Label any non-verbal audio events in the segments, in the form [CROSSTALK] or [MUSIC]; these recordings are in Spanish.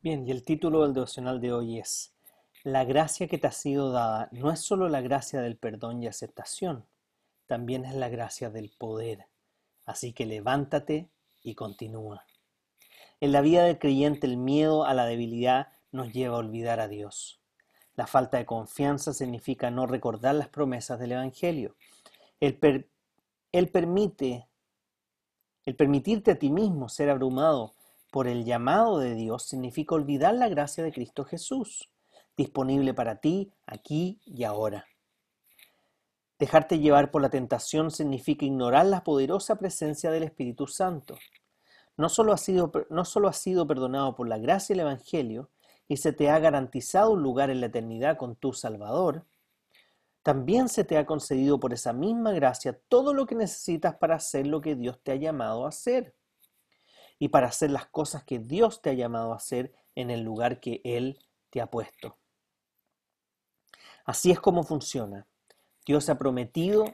Bien, y el título del devocional de hoy es, La gracia que te ha sido dada no es solo la gracia del perdón y aceptación, también es la gracia del poder. Así que levántate y continúa. En la vida del creyente el miedo a la debilidad nos lleva a olvidar a Dios. La falta de confianza significa no recordar las promesas del Evangelio. El, el permite, el permitirte a ti mismo ser abrumado por el llamado de Dios significa olvidar la gracia de Cristo Jesús, disponible para ti aquí y ahora. Dejarte llevar por la tentación significa ignorar la poderosa presencia del Espíritu Santo. No solo has sido, no solo sido perdonado por la gracia del Evangelio y se te ha garantizado un lugar en la eternidad con tu Salvador, también se te ha concedido por esa misma gracia todo lo que necesitas para hacer lo que Dios te ha llamado a hacer y para hacer las cosas que Dios te ha llamado a hacer en el lugar que Él te ha puesto. Así es como funciona. Dios ha prometido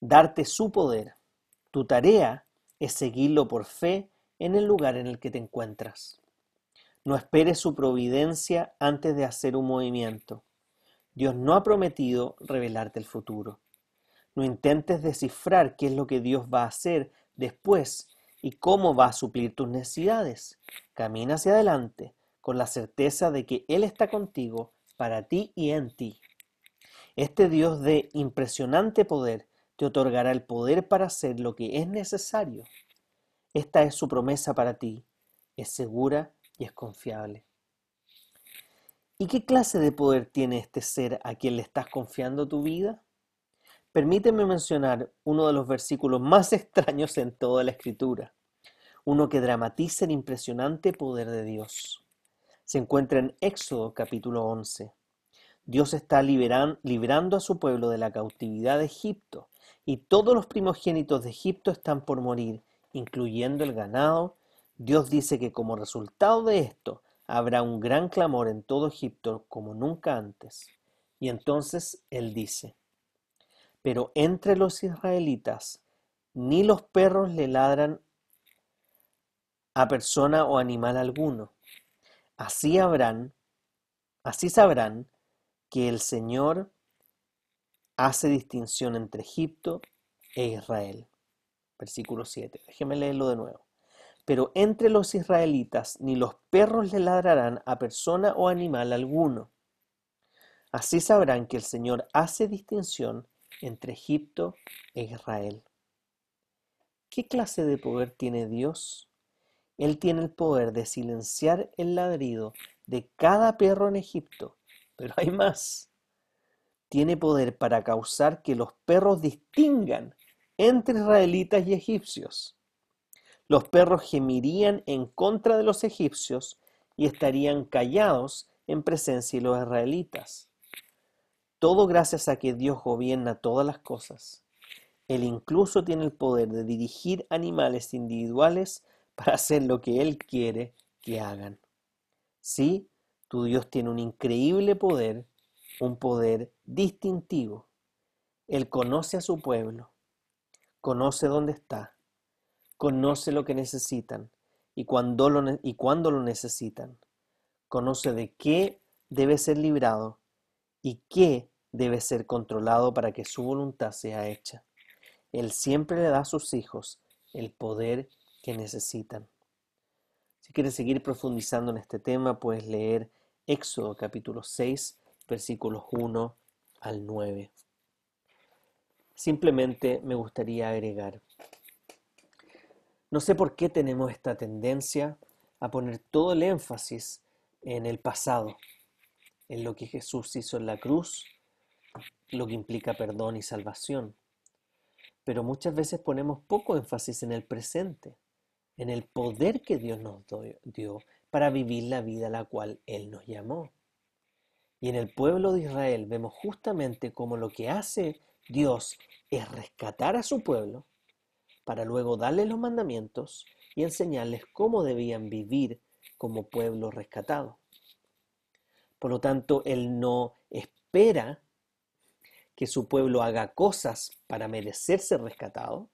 darte su poder. Tu tarea es seguirlo por fe en el lugar en el que te encuentras. No esperes su providencia antes de hacer un movimiento. Dios no ha prometido revelarte el futuro. No intentes descifrar qué es lo que Dios va a hacer después y cómo va a suplir tus necesidades. Camina hacia adelante con la certeza de que Él está contigo, para ti y en ti. Este Dios de impresionante poder te otorgará el poder para hacer lo que es necesario. Esta es su promesa para ti. Es segura y es confiable. ¿Y qué clase de poder tiene este ser a quien le estás confiando tu vida? Permíteme mencionar uno de los versículos más [LAUGHS] extraños en toda la escritura, uno que dramatiza el impresionante poder de Dios. Se encuentra en Éxodo capítulo 11. Dios está liberando a su pueblo de la cautividad de Egipto y todos los primogénitos de Egipto están por morir, incluyendo el ganado. Dios dice que como resultado de esto habrá un gran clamor en todo Egipto como nunca antes. Y entonces Él dice, pero entre los israelitas ni los perros le ladran a persona o animal alguno. Así habrán, así sabrán que el Señor hace distinción entre Egipto e Israel. Versículo 7. Déjeme leerlo de nuevo. Pero entre los israelitas ni los perros le ladrarán a persona o animal alguno. Así sabrán que el Señor hace distinción entre Egipto e Israel. ¿Qué clase de poder tiene Dios? Él tiene el poder de silenciar el ladrido de cada perro en Egipto, pero hay más. Tiene poder para causar que los perros distingan entre israelitas y egipcios. Los perros gemirían en contra de los egipcios y estarían callados en presencia de los israelitas. Todo gracias a que Dios gobierna todas las cosas. Él incluso tiene el poder de dirigir animales individuales [LAUGHS] para hacer lo que Él quiere que hagan. Sí, tu Dios tiene un increíble poder, un poder distintivo. Él conoce a su pueblo, conoce dónde está, conoce lo que necesitan y cuándo lo, y cuándo lo necesitan. Conoce de qué debe ser librado y qué debe ser controlado para que su voluntad sea hecha. Él siempre le da a sus hijos el poder que necesitan. Si quieres seguir profundizando en este tema, puedes leer Éxodo capítulo 6, versículos 1 al 9. Simplemente me gustaría agregar, no sé por qué tenemos esta tendencia a poner todo el énfasis en el pasado, en lo que Jesús hizo en la cruz, lo que implica perdón y salvación. pero muchas veces ponemos poco énfasis en el presente, en el poder que Dios nos dio para vivir la vida a la cual Él nos llamó. Y en el pueblo de Israel vemos justamente cómo lo que hace Dios es rescatar a su pueblo para luego darles los mandamientos y enseñarles cómo debían vivir como pueblo rescatado. Por lo tanto, Él no espera que su pueblo haga cosas para merecerse rescatado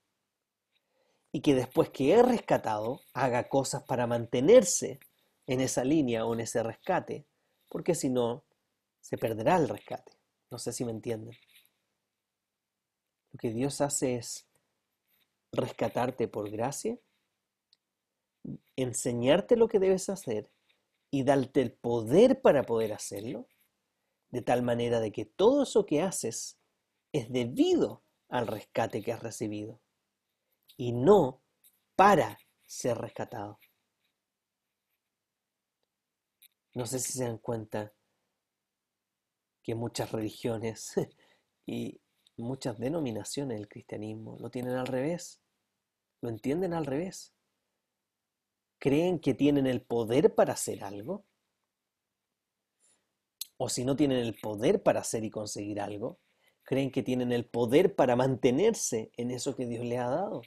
y que después que es rescatado haga cosas para mantenerse en esa línea o en ese rescate, porque si no, se perderá el rescate. No sé si me entienden. Lo que Dios hace es rescatarte por gracia, enseñarte lo que debes hacer y darte el poder para poder hacerlo de tal manera de que todo eso que haces es debido al rescate que has recibido y no para ser rescatado. No sé si se dan cuenta que muchas religiones [LAUGHS] y muchas denominaciones del cristianismo lo tienen al revés, lo entienden al revés. Creen que tienen el poder para hacer algo o si no tienen el poder para hacer y conseguir algo, creen que tienen el poder para mantenerse en eso que Dios les ha dado,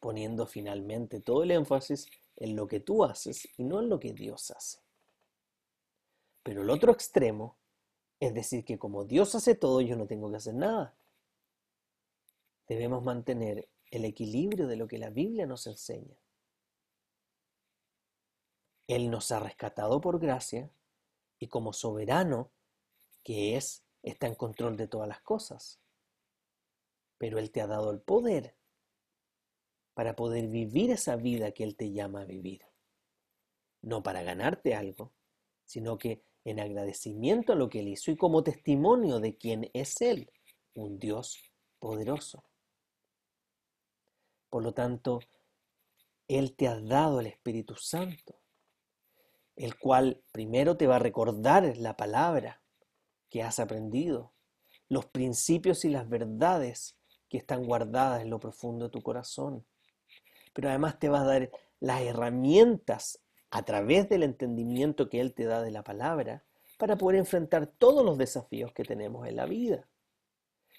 poniendo finalmente todo el énfasis en lo que tú haces y no en lo que Dios hace. Pero el otro extremo es decir que como Dios hace todo, yo no tengo que hacer nada. Debemos mantener el equilibrio de lo que la Biblia nos enseña. Él nos ha rescatado por gracia y como soberano que es, está en control de todas las cosas. Pero Él te ha dado el poder para poder vivir esa vida que Él te llama a vivir. No para ganarte algo, sino que en agradecimiento a lo que Él hizo y como testimonio de quién es Él, un Dios poderoso. Por lo tanto, Él te ha dado el Espíritu Santo el cual primero te va a recordar la palabra que has aprendido, los principios y las verdades que están guardadas en lo profundo de tu corazón. Pero además te va a dar las herramientas a través del entendimiento que Él te da de la palabra para poder enfrentar todos los desafíos que tenemos en la vida.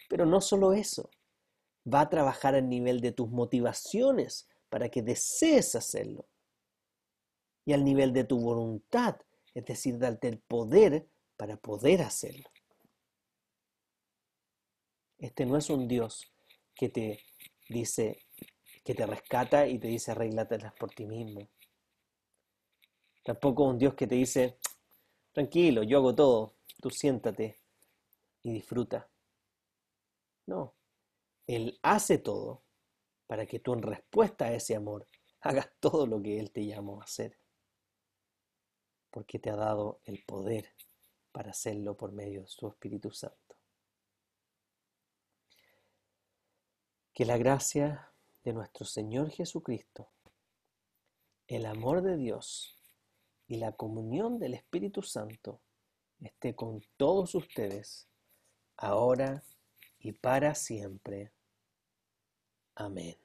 Pero no solo eso, va a trabajar al nivel de tus motivaciones para que desees hacerlo y al nivel de tu voluntad, es decir, darte el poder para poder hacerlo. Este no es un Dios que te dice, que te rescata y te dice arréglatelas por ti mismo. Tampoco un Dios que te dice, tranquilo, yo hago todo, tú siéntate y disfruta. No, Él hace todo para que tú en respuesta a ese amor hagas todo lo que Él te llamó a hacer porque te ha dado el poder para hacerlo por medio de su Espíritu Santo. Que la gracia de nuestro Señor Jesucristo, el amor de Dios y la comunión del Espíritu Santo esté con todos ustedes, ahora y para siempre. Amén.